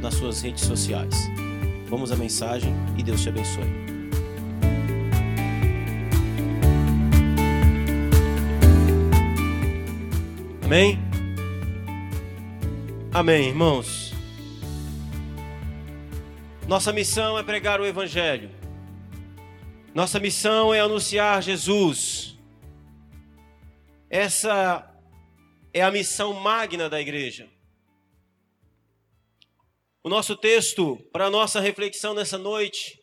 nas suas redes sociais. Vamos à mensagem e Deus te abençoe. Amém? Amém, irmãos. Nossa missão é pregar o Evangelho. Nossa missão é anunciar Jesus. Essa é a missão magna da igreja. O nosso texto para nossa reflexão nessa noite,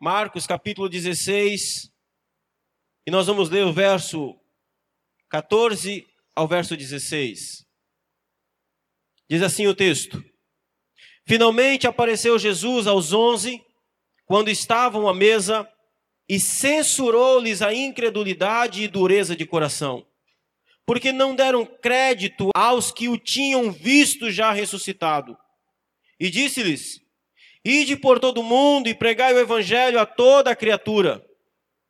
Marcos capítulo 16, e nós vamos ler o verso 14 ao verso 16. Diz assim o texto: Finalmente apareceu Jesus aos onze, quando estavam à mesa, e censurou-lhes a incredulidade e dureza de coração porque não deram crédito aos que o tinham visto já ressuscitado. E disse-lhes: Ide por todo o mundo e pregai o evangelho a toda a criatura.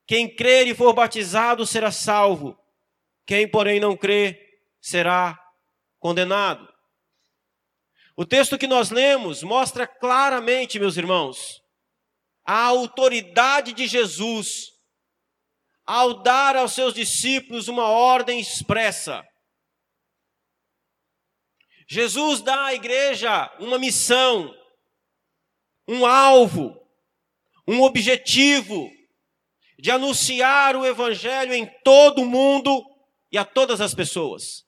Quem crer e for batizado será salvo. Quem, porém, não crê será condenado. O texto que nós lemos mostra claramente, meus irmãos, a autoridade de Jesus ao dar aos seus discípulos uma ordem expressa. Jesus dá à igreja uma missão, um alvo, um objetivo de anunciar o evangelho em todo o mundo e a todas as pessoas.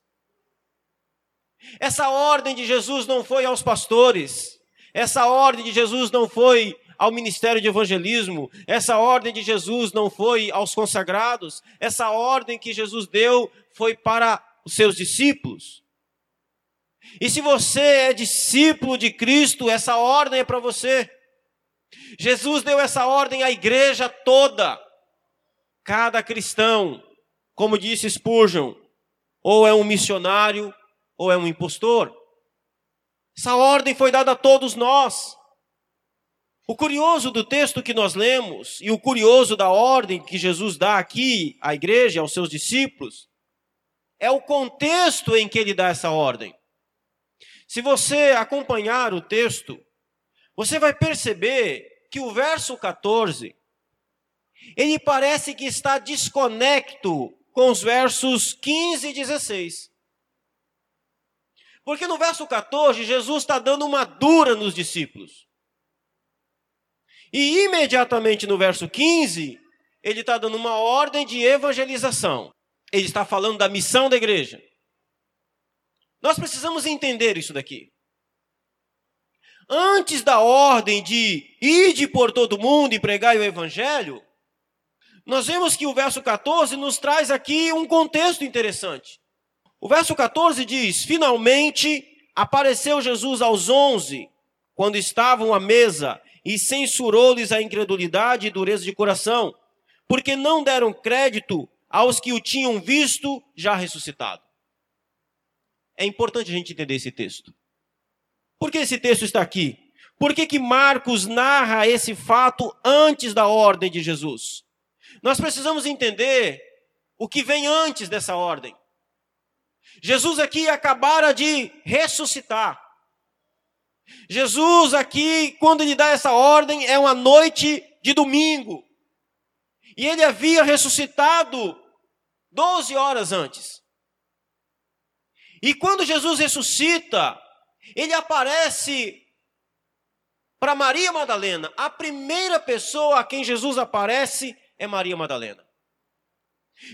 Essa ordem de Jesus não foi aos pastores, essa ordem de Jesus não foi ao ministério de evangelismo. Essa ordem de Jesus não foi aos consagrados, essa ordem que Jesus deu foi para os seus discípulos. E se você é discípulo de Cristo, essa ordem é para você. Jesus deu essa ordem à igreja toda. Cada cristão, como disse Spurgeon, ou é um missionário ou é um impostor. Essa ordem foi dada a todos nós. O curioso do texto que nós lemos e o curioso da ordem que Jesus dá aqui à igreja, aos seus discípulos, é o contexto em que ele dá essa ordem. Se você acompanhar o texto, você vai perceber que o verso 14 ele parece que está desconecto com os versos 15 e 16. Porque no verso 14, Jesus está dando uma dura nos discípulos. E imediatamente no verso 15, ele está dando uma ordem de evangelização. Ele está falando da missão da igreja. Nós precisamos entender isso daqui. Antes da ordem de ide por todo mundo e pregai o evangelho, nós vemos que o verso 14 nos traz aqui um contexto interessante. O verso 14 diz: Finalmente apareceu Jesus aos onze, quando estavam à mesa, e censurou-lhes a incredulidade e dureza de coração, porque não deram crédito aos que o tinham visto já ressuscitado. É importante a gente entender esse texto. Por que esse texto está aqui? Por que, que Marcos narra esse fato antes da ordem de Jesus? Nós precisamos entender o que vem antes dessa ordem. Jesus aqui acabara de ressuscitar. Jesus aqui, quando ele dá essa ordem, é uma noite de domingo. E ele havia ressuscitado 12 horas antes. E quando Jesus ressuscita, ele aparece para Maria Madalena. A primeira pessoa a quem Jesus aparece é Maria Madalena.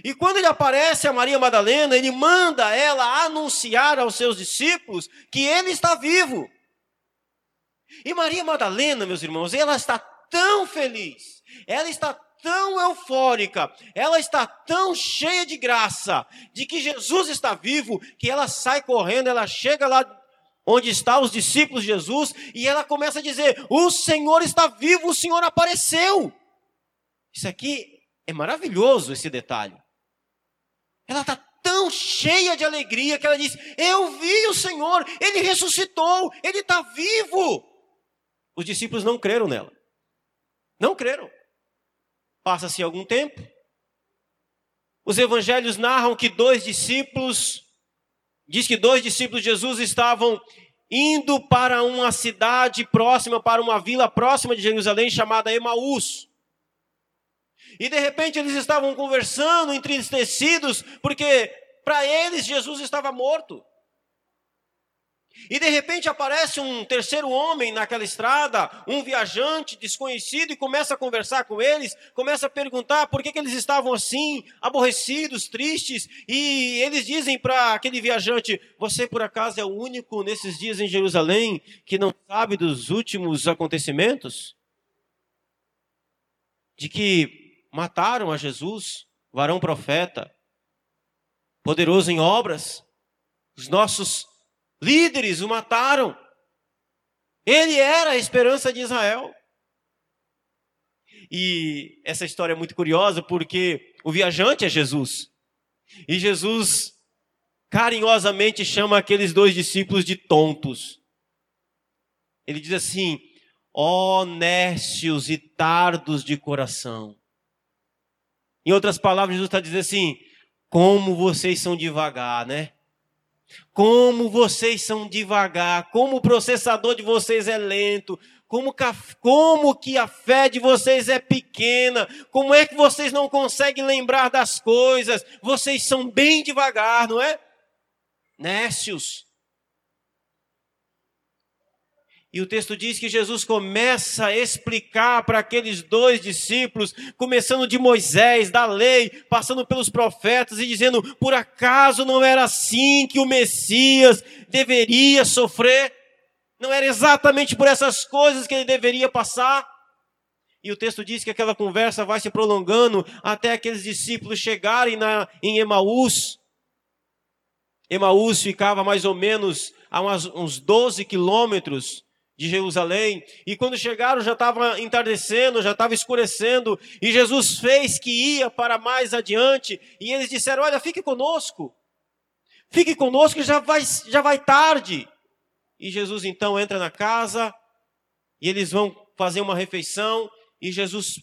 E quando ele aparece a Maria Madalena, ele manda ela anunciar aos seus discípulos que ele está vivo. E Maria Madalena, meus irmãos, ela está tão feliz, ela está tão eufórica, ela está tão cheia de graça, de que Jesus está vivo, que ela sai correndo, ela chega lá onde estão os discípulos de Jesus, e ela começa a dizer: O Senhor está vivo, o Senhor apareceu. Isso aqui é maravilhoso, esse detalhe. Ela está tão cheia de alegria que ela diz: Eu vi o Senhor, ele ressuscitou, ele está vivo. Os discípulos não creram nela. Não creram. Passa-se algum tempo. Os evangelhos narram que dois discípulos, diz que dois discípulos de Jesus estavam indo para uma cidade próxima, para uma vila próxima de Jerusalém chamada Emaús. E de repente eles estavam conversando, entristecidos, porque para eles Jesus estava morto. E de repente aparece um terceiro homem naquela estrada, um viajante desconhecido, e começa a conversar com eles, começa a perguntar por que, que eles estavam assim, aborrecidos, tristes, e eles dizem para aquele viajante: Você por acaso é o único nesses dias em Jerusalém que não sabe dos últimos acontecimentos? De que mataram a Jesus, varão profeta, poderoso em obras, os nossos Líderes o mataram. Ele era a esperança de Israel. E essa história é muito curiosa porque o viajante é Jesus. E Jesus carinhosamente chama aqueles dois discípulos de tontos. Ele diz assim: ó oh, e tardos de coração. Em outras palavras, Jesus está dizendo assim: como vocês são devagar, né? Como vocês são devagar, como o processador de vocês é lento, como, como que a fé de vocês é pequena, como é que vocês não conseguem lembrar das coisas, vocês são bem devagar, não é? Nécios. E o texto diz que Jesus começa a explicar para aqueles dois discípulos, começando de Moisés, da lei, passando pelos profetas e dizendo: por acaso não era assim que o Messias deveria sofrer? Não era exatamente por essas coisas que ele deveria passar? E o texto diz que aquela conversa vai se prolongando até aqueles discípulos chegarem na, em Emaús. Emaús ficava mais ou menos a umas, uns 12 quilômetros de Jerusalém, e quando chegaram já estava entardecendo, já estava escurecendo, e Jesus fez que ia para mais adiante, e eles disseram: Olha, fique conosco, fique conosco, já vai, já vai tarde. E Jesus então entra na casa, e eles vão fazer uma refeição, e Jesus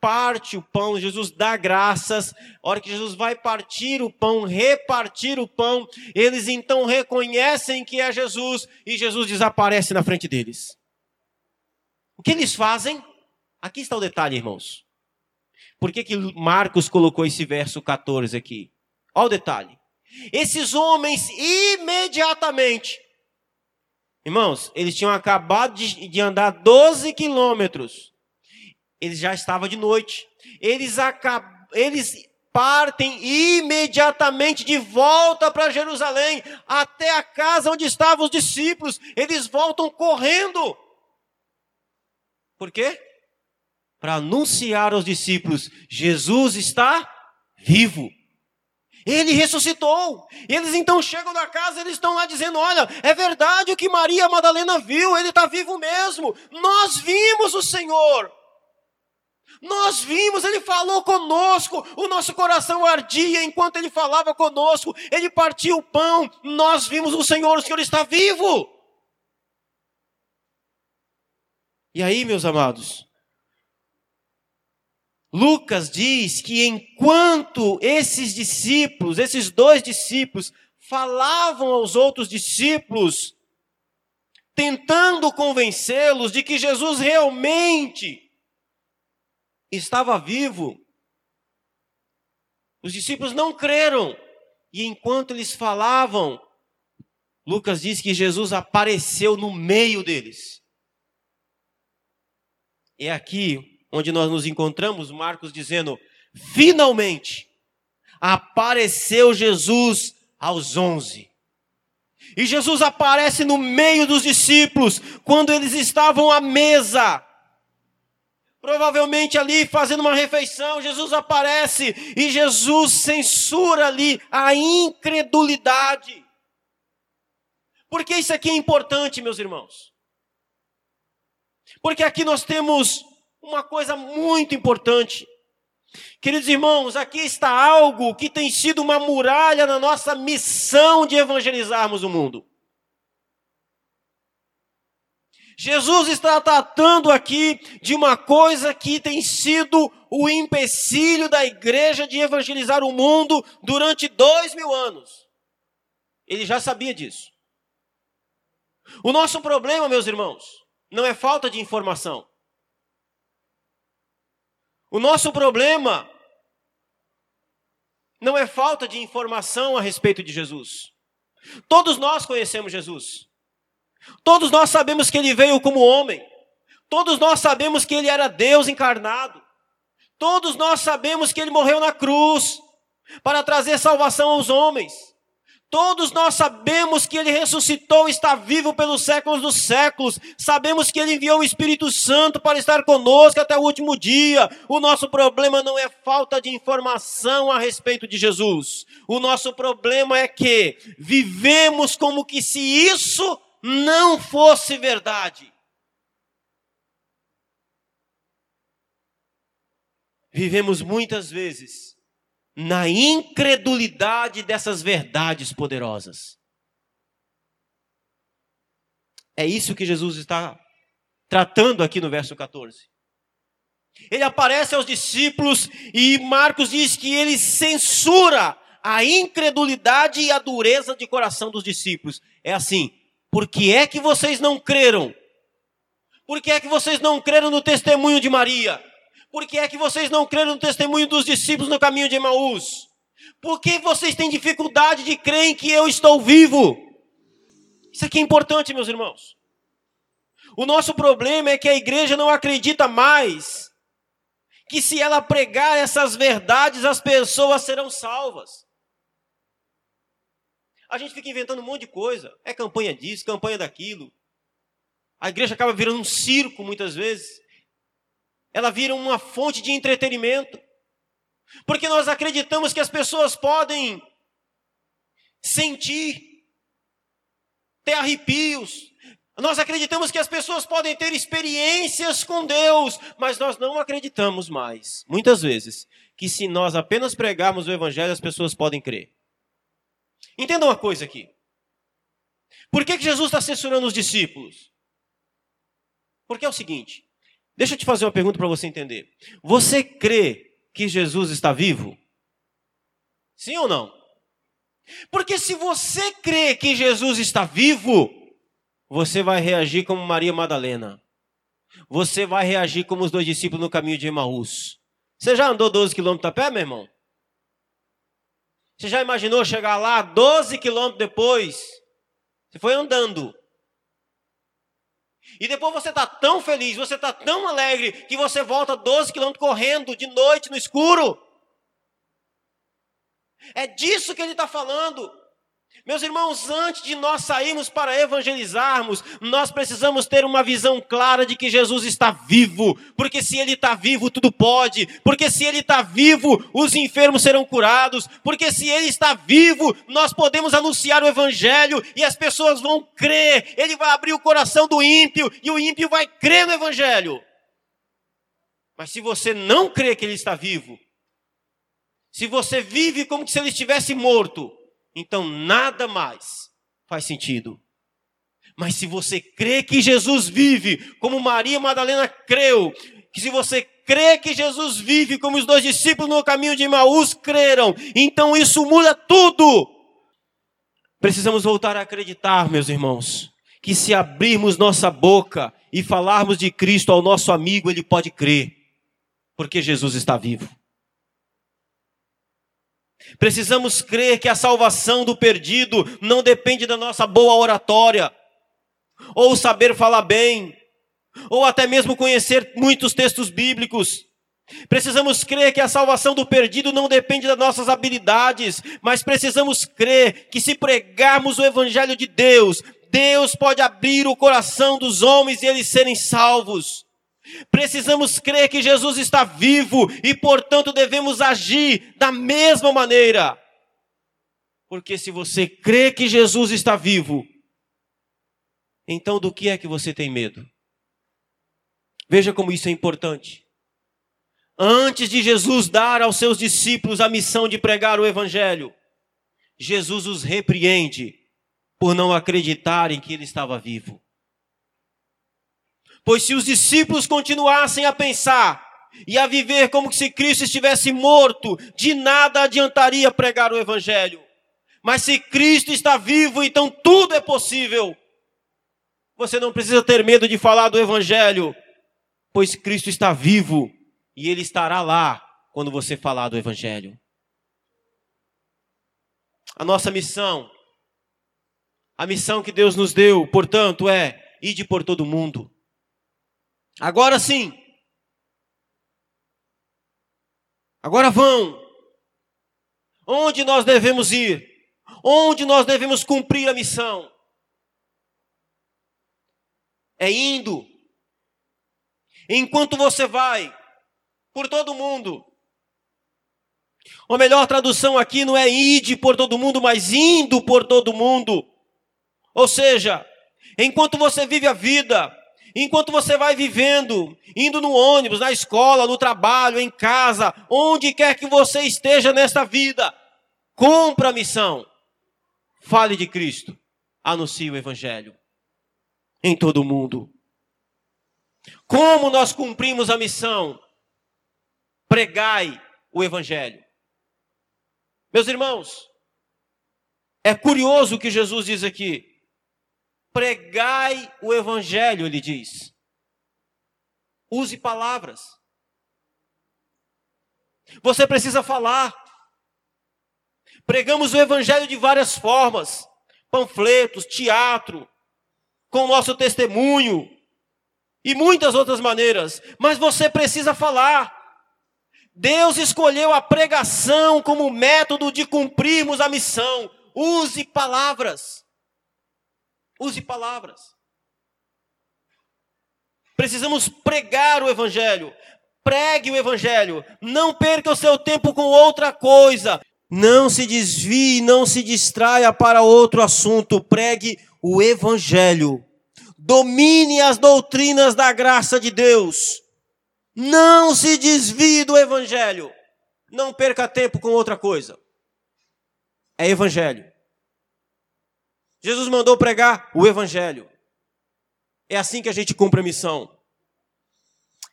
parte o pão, Jesus dá graças. A hora que Jesus vai partir o pão, repartir o pão, eles então reconhecem que é Jesus e Jesus desaparece na frente deles. O que eles fazem? Aqui está o detalhe, irmãos. Por que, que Marcos colocou esse verso 14 aqui? Olha o detalhe. Esses homens imediatamente, irmãos, eles tinham acabado de, de andar 12 quilômetros eles já estavam de noite. Eles, acab... eles partem imediatamente de volta para Jerusalém, até a casa onde estavam os discípulos. Eles voltam correndo. Por quê? Para anunciar aos discípulos: Jesus está vivo. Ele ressuscitou. Eles então chegam na casa, eles estão lá dizendo: Olha, é verdade o que Maria Madalena viu, ele está vivo mesmo. Nós vimos o Senhor. Nós vimos, ele falou conosco, o nosso coração ardia enquanto ele falava conosco, ele partiu o pão, nós vimos o Senhor, o Senhor está vivo. E aí, meus amados, Lucas diz que enquanto esses discípulos, esses dois discípulos, falavam aos outros discípulos, tentando convencê-los de que Jesus realmente estava vivo. Os discípulos não creram. E enquanto eles falavam, Lucas diz que Jesus apareceu no meio deles. É aqui onde nós nos encontramos, Marcos dizendo: finalmente apareceu Jesus aos onze. E Jesus aparece no meio dos discípulos, quando eles estavam à mesa, Provavelmente ali fazendo uma refeição, Jesus aparece e Jesus censura ali a incredulidade. Porque isso aqui é importante, meus irmãos. Porque aqui nós temos uma coisa muito importante. Queridos irmãos, aqui está algo que tem sido uma muralha na nossa missão de evangelizarmos o mundo. Jesus está tratando aqui de uma coisa que tem sido o empecilho da igreja de evangelizar o mundo durante dois mil anos. Ele já sabia disso. O nosso problema, meus irmãos, não é falta de informação. O nosso problema não é falta de informação a respeito de Jesus. Todos nós conhecemos Jesus. Todos nós sabemos que ele veio como homem. Todos nós sabemos que ele era Deus encarnado. Todos nós sabemos que ele morreu na cruz para trazer salvação aos homens. Todos nós sabemos que ele ressuscitou e está vivo pelos séculos dos séculos. Sabemos que ele enviou o Espírito Santo para estar conosco até o último dia. O nosso problema não é falta de informação a respeito de Jesus. O nosso problema é que vivemos como que se isso não fosse verdade. Vivemos muitas vezes na incredulidade dessas verdades poderosas. É isso que Jesus está tratando aqui no verso 14. Ele aparece aos discípulos e Marcos diz que ele censura a incredulidade e a dureza de coração dos discípulos. É assim: por que é que vocês não creram? Por que é que vocês não creram no testemunho de Maria? Por que é que vocês não creram no testemunho dos discípulos no caminho de Emaús? Por que vocês têm dificuldade de crer em que eu estou vivo? Isso aqui é importante, meus irmãos. O nosso problema é que a igreja não acredita mais que se ela pregar essas verdades, as pessoas serão salvas. A gente fica inventando um monte de coisa. É campanha disso, campanha daquilo. A igreja acaba virando um circo muitas vezes. Ela vira uma fonte de entretenimento. Porque nós acreditamos que as pessoas podem sentir, ter arrepios. Nós acreditamos que as pessoas podem ter experiências com Deus, mas nós não acreditamos mais, muitas vezes, que se nós apenas pregarmos o Evangelho, as pessoas podem crer. Entenda uma coisa aqui. Por que, que Jesus está censurando os discípulos? Porque é o seguinte: deixa eu te fazer uma pergunta para você entender. Você crê que Jesus está vivo? Sim ou não? Porque se você crê que Jesus está vivo, você vai reagir como Maria Madalena. Você vai reagir como os dois discípulos no caminho de Emaús. Você já andou 12 quilômetros a pé, meu irmão? Você já imaginou chegar lá 12 quilômetros depois? Você foi andando. E depois você está tão feliz, você está tão alegre, que você volta 12 quilômetros correndo de noite no escuro. É disso que ele está falando. Meus irmãos, antes de nós sairmos para evangelizarmos, nós precisamos ter uma visão clara de que Jesus está vivo, porque se Ele está vivo, tudo pode, porque se Ele está vivo, os enfermos serão curados, porque se Ele está vivo, nós podemos anunciar o Evangelho e as pessoas vão crer, Ele vai abrir o coração do ímpio e o ímpio vai crer no Evangelho. Mas se você não crê que Ele está vivo, se você vive como se Ele estivesse morto, então nada mais faz sentido. Mas se você crê que Jesus vive, como Maria Madalena creu, que se você crê que Jesus vive, como os dois discípulos no caminho de Emaús creram, então isso muda tudo. Precisamos voltar a acreditar, meus irmãos, que se abrirmos nossa boca e falarmos de Cristo ao nosso amigo, ele pode crer, porque Jesus está vivo. Precisamos crer que a salvação do perdido não depende da nossa boa oratória, ou saber falar bem, ou até mesmo conhecer muitos textos bíblicos. Precisamos crer que a salvação do perdido não depende das nossas habilidades, mas precisamos crer que se pregarmos o Evangelho de Deus, Deus pode abrir o coração dos homens e eles serem salvos. Precisamos crer que Jesus está vivo e, portanto, devemos agir da mesma maneira. Porque se você crê que Jesus está vivo, Então do que é que você tem medo? Veja como isso é importante. Antes de Jesus dar aos seus discípulos a missão de pregar o Evangelho, Jesus os repreende por não acreditarem que ele estava vivo. Pois se os discípulos continuassem a pensar e a viver como se Cristo estivesse morto, de nada adiantaria pregar o Evangelho. Mas se Cristo está vivo, então tudo é possível. Você não precisa ter medo de falar do Evangelho, pois Cristo está vivo e Ele estará lá quando você falar do Evangelho. A nossa missão, a missão que Deus nos deu, portanto, é ir por todo mundo. Agora sim, Agora vão. Onde nós devemos ir? Onde nós devemos cumprir a missão? É indo. Enquanto você vai por todo mundo. A melhor tradução aqui não é ide por todo mundo, mas indo por todo mundo. Ou seja, enquanto você vive a vida, Enquanto você vai vivendo, indo no ônibus, na escola, no trabalho, em casa, onde quer que você esteja nesta vida, cumpra a missão. Fale de Cristo. Anuncie o Evangelho em todo o mundo. Como nós cumprimos a missão? Pregai o Evangelho. Meus irmãos, é curioso o que Jesus diz aqui. Pregai o evangelho, ele diz. Use palavras. Você precisa falar. Pregamos o evangelho de várias formas: panfletos, teatro, com o nosso testemunho e muitas outras maneiras. Mas você precisa falar. Deus escolheu a pregação como método de cumprirmos a missão. Use palavras. Use palavras. Precisamos pregar o Evangelho. Pregue o Evangelho. Não perca o seu tempo com outra coisa. Não se desvie, não se distraia para outro assunto. Pregue o Evangelho. Domine as doutrinas da graça de Deus. Não se desvie do Evangelho. Não perca tempo com outra coisa. É Evangelho. Jesus mandou pregar o Evangelho. É assim que a gente cumpre a missão.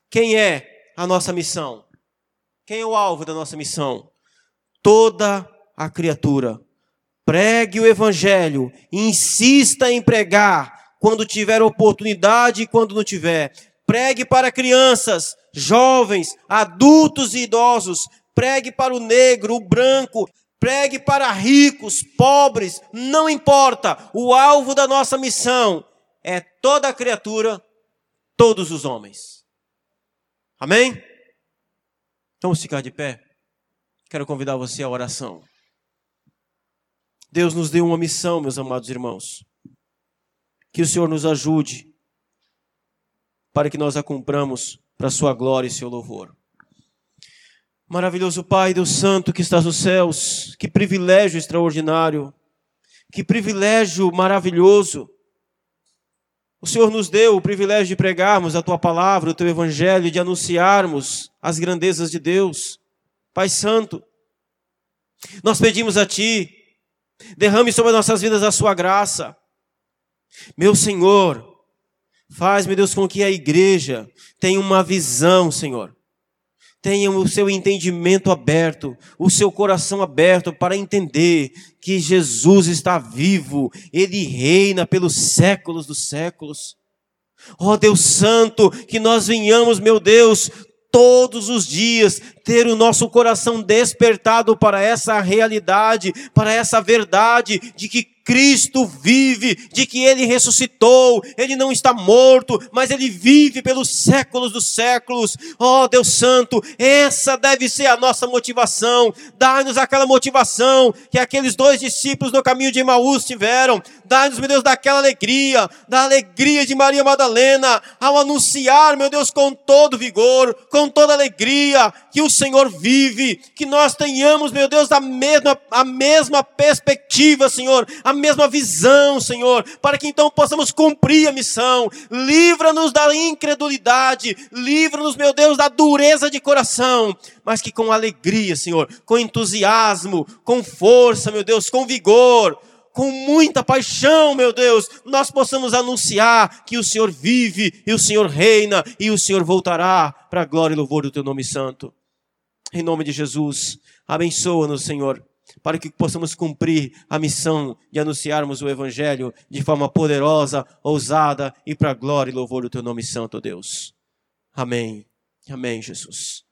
Quem é a nossa missão? Quem é o alvo da nossa missão? Toda a criatura. Pregue o Evangelho, insista em pregar quando tiver oportunidade e quando não tiver. Pregue para crianças, jovens, adultos e idosos. Pregue para o negro, o branco, Pregue para ricos, pobres, não importa. O alvo da nossa missão é toda a criatura, todos os homens. Amém? Vamos ficar de pé. Quero convidar você à oração. Deus nos deu uma missão, meus amados irmãos. Que o Senhor nos ajude para que nós a cumpramos para a sua glória e seu louvor. Maravilhoso Pai, Deus Santo que estás nos céus, que privilégio extraordinário, que privilégio maravilhoso. O Senhor nos deu o privilégio de pregarmos a tua palavra, o teu evangelho, de anunciarmos as grandezas de Deus. Pai Santo, nós pedimos a Ti, derrame sobre nossas vidas a Sua graça. Meu Senhor, faz, meu Deus, com que a igreja tenha uma visão, Senhor, tenham o seu entendimento aberto, o seu coração aberto para entender que Jesus está vivo, ele reina pelos séculos dos séculos. Ó oh, Deus Santo, que nós venhamos, meu Deus, todos os dias ter o nosso coração despertado para essa realidade, para essa verdade de que Cristo vive, de que Ele ressuscitou, Ele não está morto, mas Ele vive pelos séculos dos séculos. Oh Deus Santo, essa deve ser a nossa motivação. Dá-nos aquela motivação que aqueles dois discípulos no caminho de Emaús tiveram. Dá-nos, meu Deus, daquela alegria, da alegria de Maria Madalena, ao anunciar, meu Deus, com todo vigor, com toda alegria, que o Senhor vive, que nós tenhamos, meu Deus, a mesma, a mesma perspectiva, Senhor, a mesma visão, Senhor, para que então possamos cumprir a missão. Livra-nos da incredulidade, livra-nos, meu Deus, da dureza de coração, mas que com alegria, Senhor, com entusiasmo, com força, meu Deus, com vigor, com muita paixão, meu Deus, nós possamos anunciar que o Senhor vive e o Senhor reina e o Senhor voltará para a glória e louvor do teu nome santo. Em nome de Jesus, abençoa-nos, Senhor, para que possamos cumprir a missão de anunciarmos o Evangelho de forma poderosa, ousada e para glória e louvor do teu nome santo, Deus. Amém. Amém, Jesus.